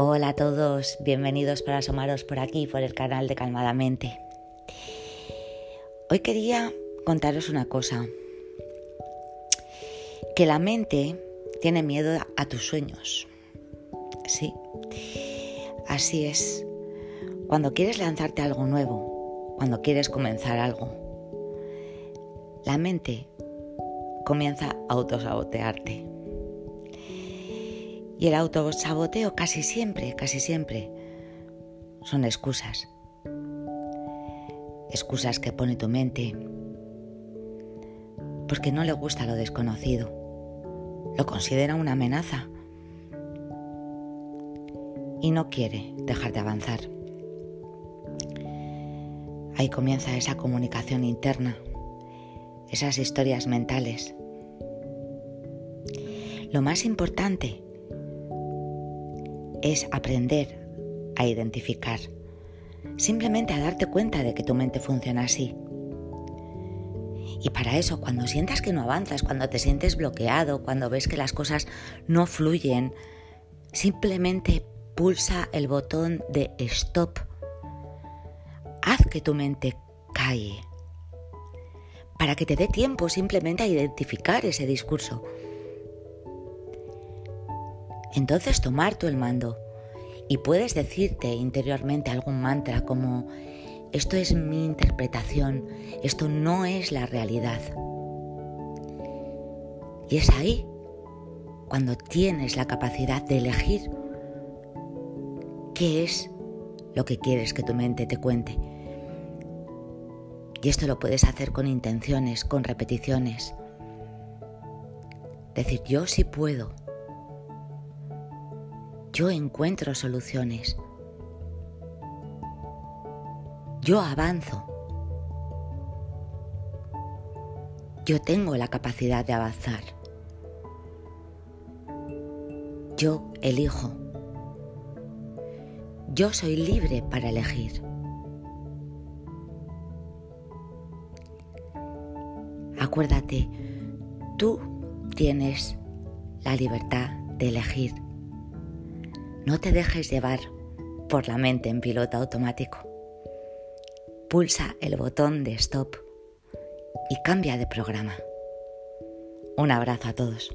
Hola a todos, bienvenidos para asomaros por aquí, por el canal de Calmadamente. Hoy quería contaros una cosa, que la mente tiene miedo a tus sueños. Sí, así es. Cuando quieres lanzarte algo nuevo, cuando quieres comenzar algo, la mente comienza a autosabotearte. Y el autosaboteo casi siempre, casi siempre son excusas. Excusas que pone tu mente porque no le gusta lo desconocido. Lo considera una amenaza y no quiere dejar de avanzar. Ahí comienza esa comunicación interna, esas historias mentales. Lo más importante es aprender a identificar, simplemente a darte cuenta de que tu mente funciona así. Y para eso, cuando sientas que no avanzas, cuando te sientes bloqueado, cuando ves que las cosas no fluyen, simplemente pulsa el botón de stop. Haz que tu mente calle para que te dé tiempo simplemente a identificar ese discurso entonces tomar tú el mando y puedes decirte interiormente algún mantra como, esto es mi interpretación, esto no es la realidad. Y es ahí cuando tienes la capacidad de elegir qué es lo que quieres que tu mente te cuente. Y esto lo puedes hacer con intenciones, con repeticiones. Decir, yo sí puedo, yo encuentro soluciones. Yo avanzo. Yo tengo la capacidad de avanzar. Yo elijo. Yo soy libre para elegir. Acuérdate, tú tienes la libertad de elegir. No te dejes llevar por la mente en piloto automático. Pulsa el botón de stop y cambia de programa. Un abrazo a todos.